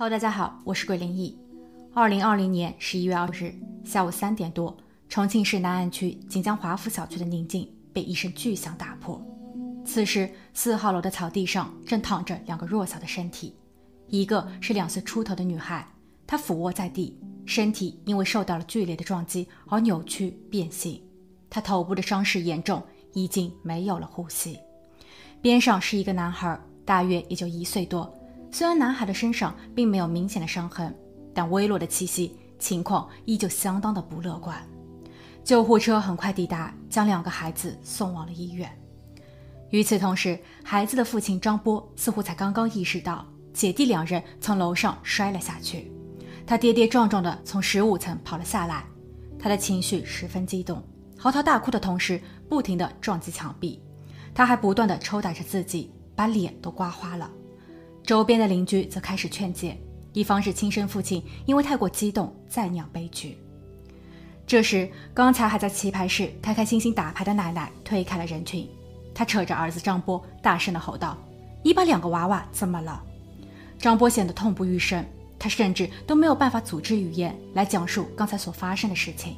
Hello，大家好，我是桂林异。二零二零年十一月二日下午三点多，重庆市南岸区锦江华府小区的宁静被一声巨响打破。此时，四号楼的草地上正躺着两个弱小的身体，一个是两岁出头的女孩，她俯卧在地，身体因为受到了剧烈的撞击而扭曲变形，她头部的伤势严重，已经没有了呼吸。边上是一个男孩，大约也就一岁多。虽然男孩的身上并没有明显的伤痕，但微弱的气息，情况依旧相当的不乐观。救护车很快抵达，将两个孩子送往了医院。与此同时，孩子的父亲张波似乎才刚刚意识到姐弟两人从楼上摔了下去，他跌跌撞撞地从十五层跑了下来，他的情绪十分激动，嚎啕大哭的同时，不停地撞击墙壁，他还不断地抽打着自己，把脸都刮花了。周边的邻居则开始劝解，一方是亲生父亲因为太过激动再酿悲剧。这时，刚才还在棋牌室开开心心打牌的奶奶推开了人群，她扯着儿子张波，大声地吼道：“你把两个娃娃怎么了？”张波显得痛不欲生，他甚至都没有办法组织语言来讲述刚才所发生的事情。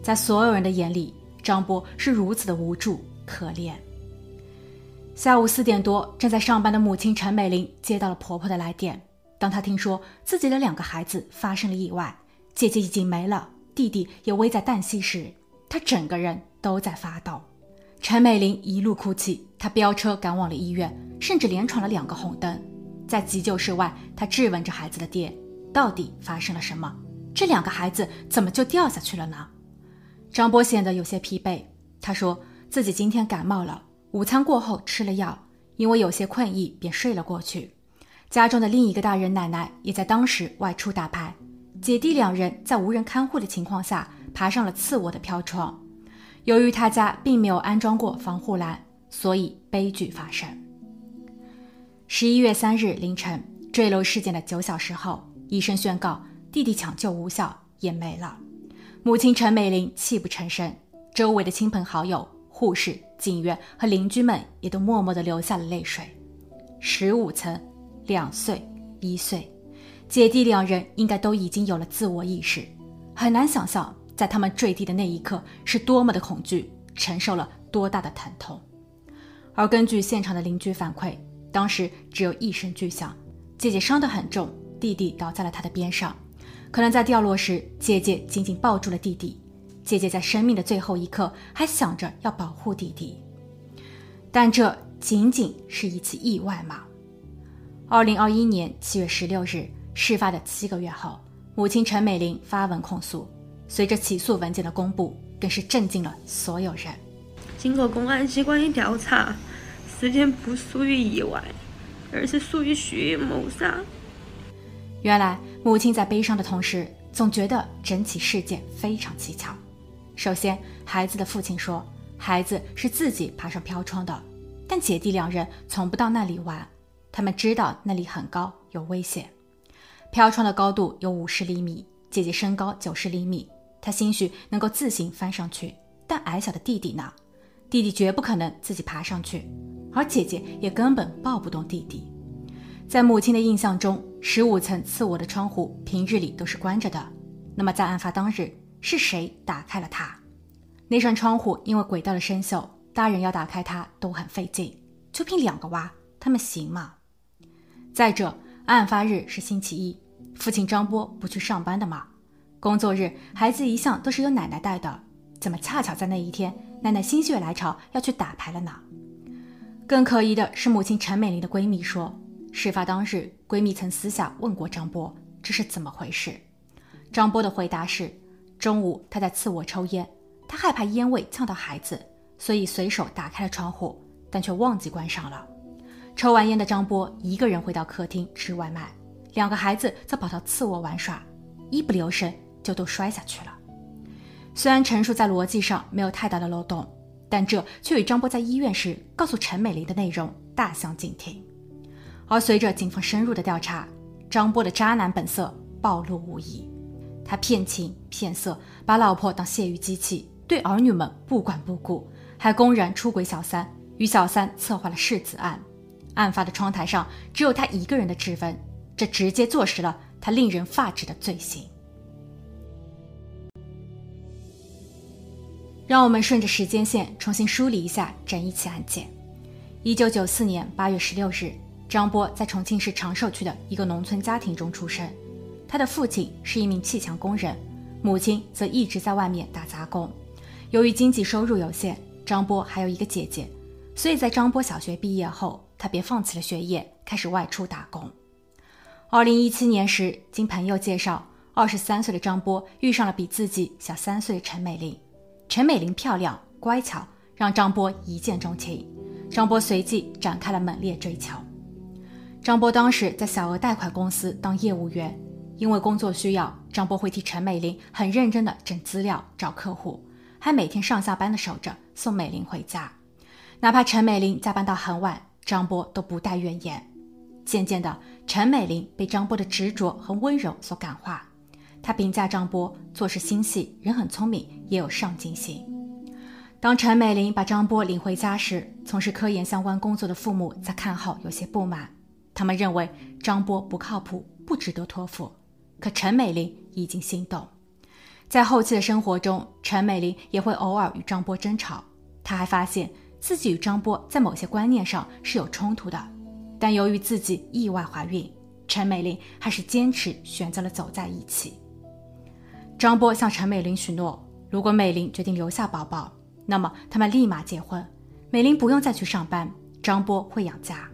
在所有人的眼里，张波是如此的无助可怜。下午四点多，正在上班的母亲陈美玲接到了婆婆的来电。当她听说自己的两个孩子发生了意外，姐姐已经没了，弟弟也危在旦夕时，她整个人都在发抖。陈美玲一路哭泣，她飙车赶往了医院，甚至连闯了两个红灯。在急救室外，她质问着孩子的爹：“到底发生了什么？这两个孩子怎么就掉下去了呢？”张波显得有些疲惫，他说自己今天感冒了。午餐过后吃了药，因为有些困意，便睡了过去。家中的另一个大人奶奶也在当时外出打牌，姐弟两人在无人看护的情况下爬上了次卧的飘窗。由于他家并没有安装过防护栏，所以悲剧发生。十一月三日凌晨，坠楼事件的九小时后，医生宣告弟弟抢救无效，也没了。母亲陈美玲泣不成声，周围的亲朋好友。护士、警员和邻居们也都默默地流下了泪水。十五层，两岁、一岁，姐弟两人应该都已经有了自我意识。很难想象，在他们坠地的那一刻是多么的恐惧，承受了多大的疼痛。而根据现场的邻居反馈，当时只有一声巨响，姐姐伤得很重，弟弟倒在了她的边上。可能在掉落时，姐姐紧紧抱住了弟弟。姐姐在生命的最后一刻还想着要保护弟弟，但这仅仅是一次意外吗？二零二一年七月十六日，事发的七个月后，母亲陈美玲发文控诉。随着起诉文件的公布，更是震惊了所有人。经过公安机关一调查，事件不属于意外，而是属于蓄意谋杀。原来，母亲在悲伤的同时，总觉得整起事件非常蹊跷。首先，孩子的父亲说，孩子是自己爬上飘窗的，但姐弟两人从不到那里玩，他们知道那里很高，有危险。飘窗的高度有五十厘米，姐姐身高九十厘米，她兴许能够自行翻上去，但矮小的弟弟呢？弟弟绝不可能自己爬上去，而姐姐也根本抱不动弟弟。在母亲的印象中，十五层次卧的窗户平日里都是关着的，那么在案发当日。是谁打开了它？那扇窗户因为轨道的生锈，大人要打开它都很费劲。就凭两个娃，他们行吗？再者，案发日是星期一，父亲张波不去上班的吗？工作日孩子一向都是由奶奶带的，怎么恰巧在那一天，奶奶心血来潮要去打牌了呢？更可疑的是，母亲陈美玲的闺蜜说，事发当日，闺蜜曾私下问过张波这是怎么回事。张波的回答是。中午，他在次卧抽烟，他害怕烟味呛到孩子，所以随手打开了窗户，但却忘记关上了。抽完烟的张波一个人回到客厅吃外卖，两个孩子则跑到次卧玩耍，一不留神就都摔下去了。虽然陈述在逻辑上没有太大的漏洞，但这却与张波在医院时告诉陈美玲的内容大相径庭。而随着警方深入的调查，张波的渣男本色暴露无遗。他骗情骗色，把老婆当泄欲机器，对儿女们不管不顾，还公然出轨小三，与小三策划了弑子案。案发的窗台上只有他一个人的指纹，这直接坐实了他令人发指的罪行。让我们顺着时间线重新梳理一下整一起案件。一九九四年八月十六日，张波在重庆市长寿区的一个农村家庭中出生。他的父亲是一名砌墙工人，母亲则一直在外面打杂工。由于经济收入有限，张波还有一个姐姐，所以在张波小学毕业后，他便放弃了学业，开始外出打工。二零一七年时，经朋友介绍，二十三岁的张波遇上了比自己小三岁的陈美玲。陈美玲漂亮乖巧，让张波一见钟情。张波随即展开了猛烈追求。张波当时在小额贷款公司当业务员，因为工作需要，张波会替陈美玲很认真地整资料、找客户，还每天上下班的守着送美玲回家。哪怕陈美玲加班到很晚，张波都不带怨言。渐渐的，陈美玲被张波的执着和温柔所感化。她评价张波做事心细，人很聪明，也有上进心。当陈美玲把张波领回家时，从事科研相关工作的父母在看后有些不满，他们认为张波不靠谱，不值得托付。可陈美玲已经心动。在后期的生活中，陈美玲也会偶尔与张波争吵。她还发现自己与张波在某些观念上是有冲突的，但由于自己意外怀孕，陈美玲还是坚持选择了走在一起。张波向陈美玲许诺，如果美玲决定留下宝宝，那么他们立马结婚。美玲不用再去上班，张波会养家。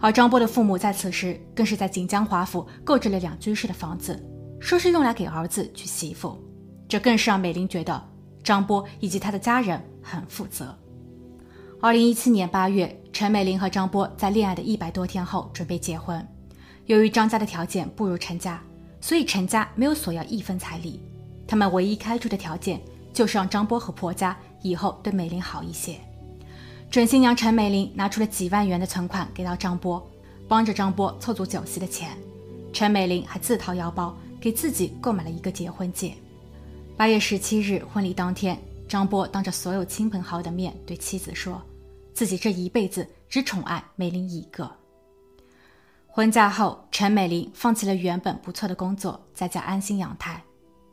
而张波的父母在此时更是在锦江华府购置了两居室的房子，说是用来给儿子娶媳妇。这更是让美玲觉得张波以及他的家人很负责。二零一七年八月，陈美玲和张波在恋爱的一百多天后准备结婚。由于张家的条件不如陈家，所以陈家没有索要一分彩礼。他们唯一开出的条件就是让张波和婆家以后对美玲好一些。准新娘陈美玲拿出了几万元的存款给到张波，帮着张波凑足酒席的钱。陈美玲还自掏腰包给自己购买了一个结婚戒。八月十七日婚礼当天，张波当着所有亲朋好友的面对妻子说，自己这一辈子只宠爱美玲一个。婚嫁后，陈美玲放弃了原本不错的工作，在家安心养胎。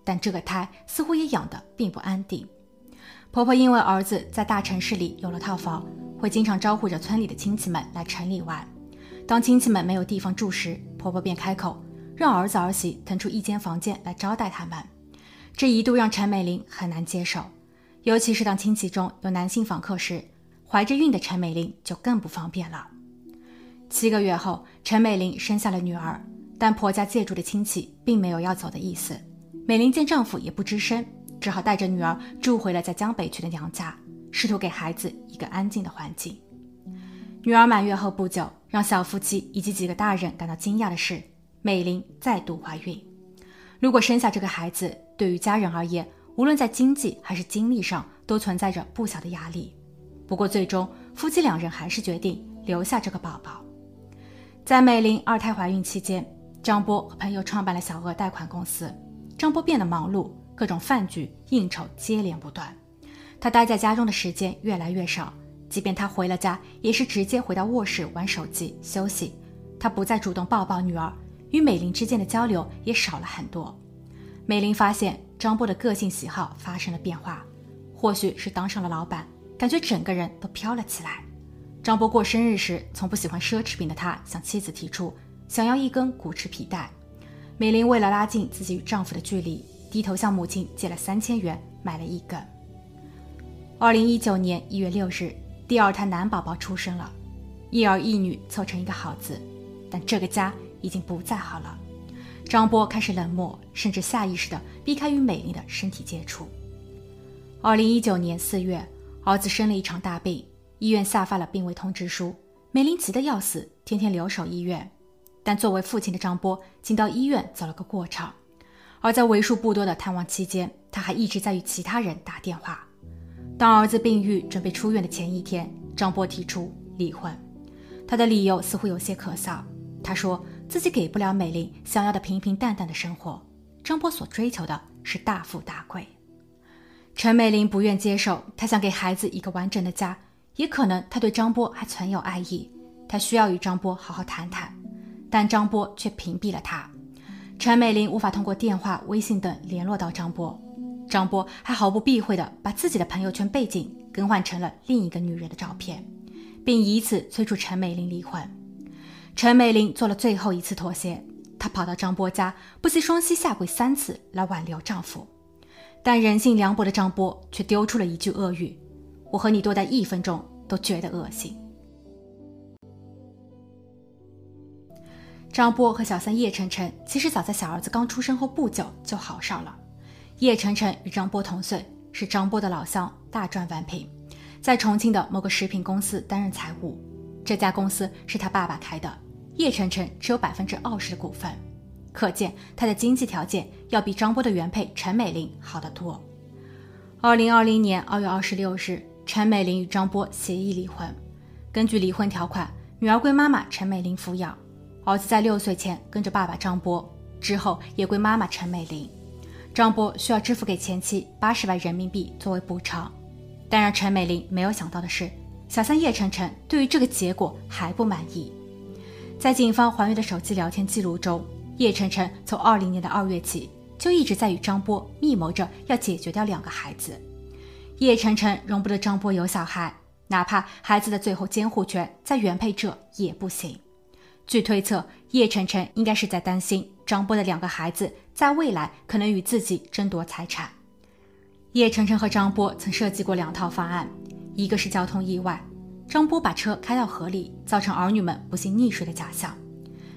但这个胎似乎也养得并不安定。婆婆因为儿子在大城市里有了套房，会经常招呼着村里的亲戚们来城里玩。当亲戚们没有地方住时，婆婆便开口让儿子儿媳腾出一间房间来招待他们。这一度让陈美玲很难接受，尤其是当亲戚中有男性访客时，怀着孕的陈美玲就更不方便了。七个月后，陈美玲生下了女儿，但婆家借住的亲戚并没有要走的意思。美玲见丈夫也不吱声，只好带着女儿住回了在江北区的娘家，试图给孩子一个安静的环境。女儿满月后不久，让小夫妻以及几个大人感到惊讶的是，美玲再度怀孕。如果生下这个孩子，对于家人而言，无论在经济还是精力上都存在着不小的压力。不过，最终夫妻两人还是决定留下这个宝宝。在美玲二胎怀孕期间，张波和朋友创办了小额贷款公司。张波变得忙碌，各种饭局应酬接连不断，他待在家中的时间越来越少。即便他回了家，也是直接回到卧室玩手机休息。他不再主动抱抱女儿，与美玲之间的交流也少了很多。美玲发现张波的个性喜好发生了变化，或许是当上了老板，感觉整个人都飘了起来。张波过生日时，从不喜欢奢侈品的他向妻子提出想要一根古驰皮带。美玲为了拉近自己与丈夫的距离，低头向母亲借了三千元买了一根。二零一九年一月六日，第二胎男宝宝出生了，一儿一女凑成一个好字，但这个家已经不再好了。张波开始冷漠，甚至下意识地避开与美玲的身体接触。二零一九年四月，儿子生了一场大病，医院下发了病危通知书，美玲急得要死，天天留守医院。但作为父亲的张波，仅到医院走了个过场，而在为数不多的探望期间，他还一直在与其他人打电话。当儿子病愈准备出院的前一天，张波提出离婚，他的理由似乎有些可笑。他说自己给不了美玲想要的平平淡淡的生活，张波所追求的是大富大贵。陈美玲不愿接受，她想给孩子一个完整的家，也可能她对张波还存有爱意，她需要与张波好好谈谈。但张波却屏蔽了他。陈美玲无法通过电话、微信等联络到张波，张波还毫不避讳地把自己的朋友圈背景更换成了另一个女人的照片，并以此催促陈美玲离婚。陈美玲做了最后一次妥协，她跑到张波家，不惜双膝下跪三次来挽留丈夫。但人性凉薄的张波却丢出了一句恶语：“我和你多待一分钟都觉得恶心。”张波和小三叶晨晨其实早在小儿子刚出生后不久就好上了。叶晨晨与张波同岁，是张波的老乡，大赚完品，在重庆的某个食品公司担任财务。这家公司是他爸爸开的，叶晨晨只有百分之二十的股份。可见他的经济条件要比张波的原配陈美玲好得多。二零二零年二月二十六日，陈美玲与张波协议离婚。根据离婚条款，女儿归妈妈陈美玲抚养，儿子在六岁前跟着爸爸张波，之后也归妈妈陈美玲。张波需要支付给前妻八十万人民币作为补偿。但让陈美玲没有想到的是，小三叶晨晨对于这个结果还不满意。在警方还原的手机聊天记录中。叶晨晨从二零年的二月起就一直在与张波密谋着要解决掉两个孩子。叶晨晨容不得张波有小孩，哪怕孩子的最后监护权在原配这也不行。据推测，叶晨晨应该是在担心张波的两个孩子在未来可能与自己争夺财产。叶晨晨和张波曾设计过两套方案，一个是交通意外，张波把车开到河里，造成儿女们不幸溺水的假象。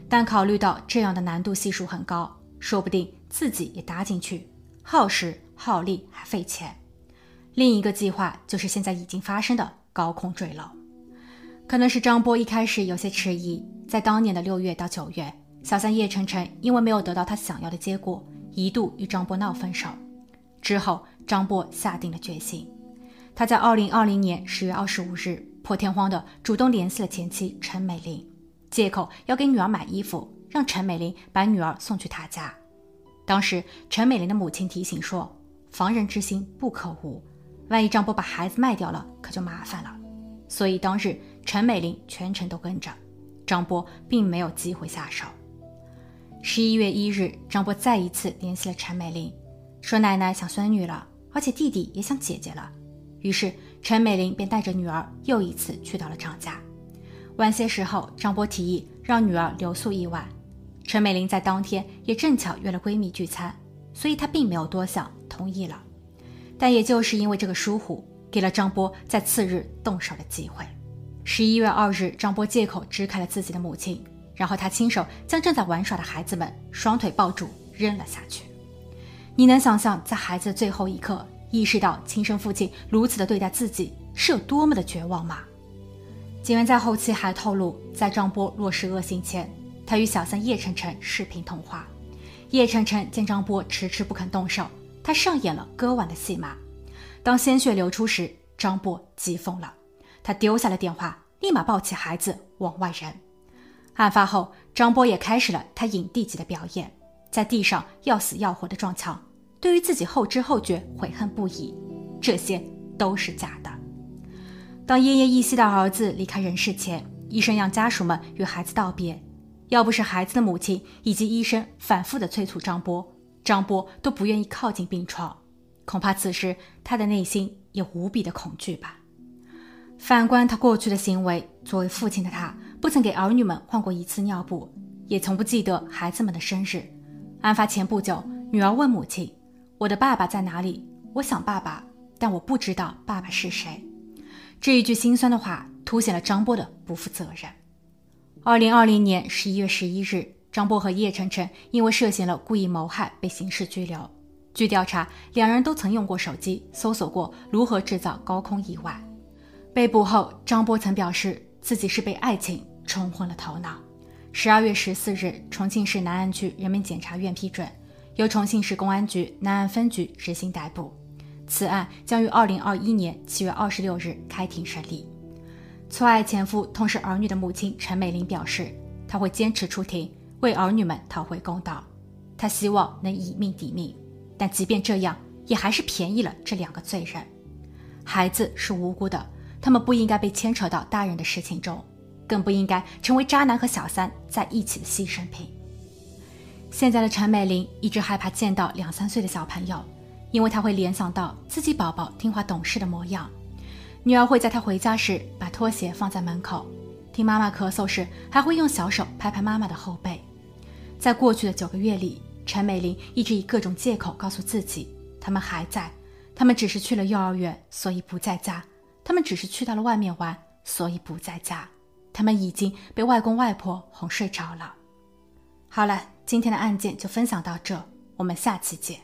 但考虑到这样的难度系数很高，说不定自己也搭进去，耗时耗力还费钱。另一个计划就是现在已经发生的高空坠楼。可能是张波一开始有些迟疑，在当年的六月到九月，小三叶晨晨因为没有得到他想要的结果，一度与张波闹分手。之后，张波下定了决心，他在二零二零年十月二十五日破天荒的主动联系了前妻陈美玲。借口要给女儿买衣服，让陈美玲把女儿送去他家。当时陈美玲的母亲提醒说：“防人之心不可无，万一张波把孩子卖掉了，可就麻烦了。”所以当日陈美玲全程都跟着，张波并没有机会下手。十一月一日，张波再一次联系了陈美玲，说奶奶想孙女了，而且弟弟也想姐姐了。于是陈美玲便带着女儿又一次去到了张家。晚些时候，张波提议让女儿留宿一晚。陈美玲在当天也正巧约了闺蜜聚餐，所以她并没有多想，同意了。但也就是因为这个疏忽，给了张波在次日动手的机会。十一月二日，张波借口支开了自己的母亲，然后他亲手将正在玩耍的孩子们双腿抱住扔了下去。你能想象在孩子最后一刻意识到亲生父亲如此的对待自己是有多么的绝望吗？警员在后期还透露，在张波落实恶行前，他与小三叶晨晨视频通话。叶晨晨见张波迟迟不肯动手，他上演了割腕的戏码。当鲜血流出时，张波急疯了，他丢下了电话，立马抱起孩子往外扔。案发后，张波也开始了他影帝级的表演，在地上要死要活的撞墙，对于自己后知后觉悔恨不已。这些都是假的。当奄奄一息的儿子离开人世前，医生让家属们与孩子道别。要不是孩子的母亲以及医生反复的催促张波，张波都不愿意靠近病床。恐怕此时他的内心也无比的恐惧吧。反观他过去的行为，作为父亲的他，不曾给儿女们换过一次尿布，也从不记得孩子们的生日。案发前不久，女儿问母亲：“我的爸爸在哪里？我想爸爸，但我不知道爸爸是谁。”这一句心酸的话，凸显了张波的不负责任。二零二零年十一月十一日，张波和叶晨晨因为涉嫌了故意谋害被刑事拘留。据调查，两人都曾用过手机搜索过如何制造高空意外。被捕后，张波曾表示自己是被爱情冲昏了头脑。十二月十四日，重庆市南岸区人民检察院批准，由重庆市公安局南岸分局执行逮捕。此案将于二零二一年七月二十六日开庭审理。错爱前夫同时儿女的母亲陈美玲表示，她会坚持出庭，为儿女们讨回公道。她希望能以命抵命，但即便这样，也还是便宜了这两个罪人。孩子是无辜的，他们不应该被牵扯到大人的事情中。更不应该成为渣男和小三在一起的牺牲品。现在的陈美玲一直害怕见到两三岁的小朋友，因为她会联想到自己宝宝听话懂事的模样。女儿会在她回家时把拖鞋放在门口，听妈妈咳嗽时还会用小手拍拍妈妈的后背。在过去的九个月里，陈美玲一直以各种借口告诉自己，他们还在，他们只是去了幼儿园，所以不在家；他们只是去到了外面玩，所以不在家。他们已经被外公外婆哄睡着了。好了，今天的案件就分享到这，我们下期见。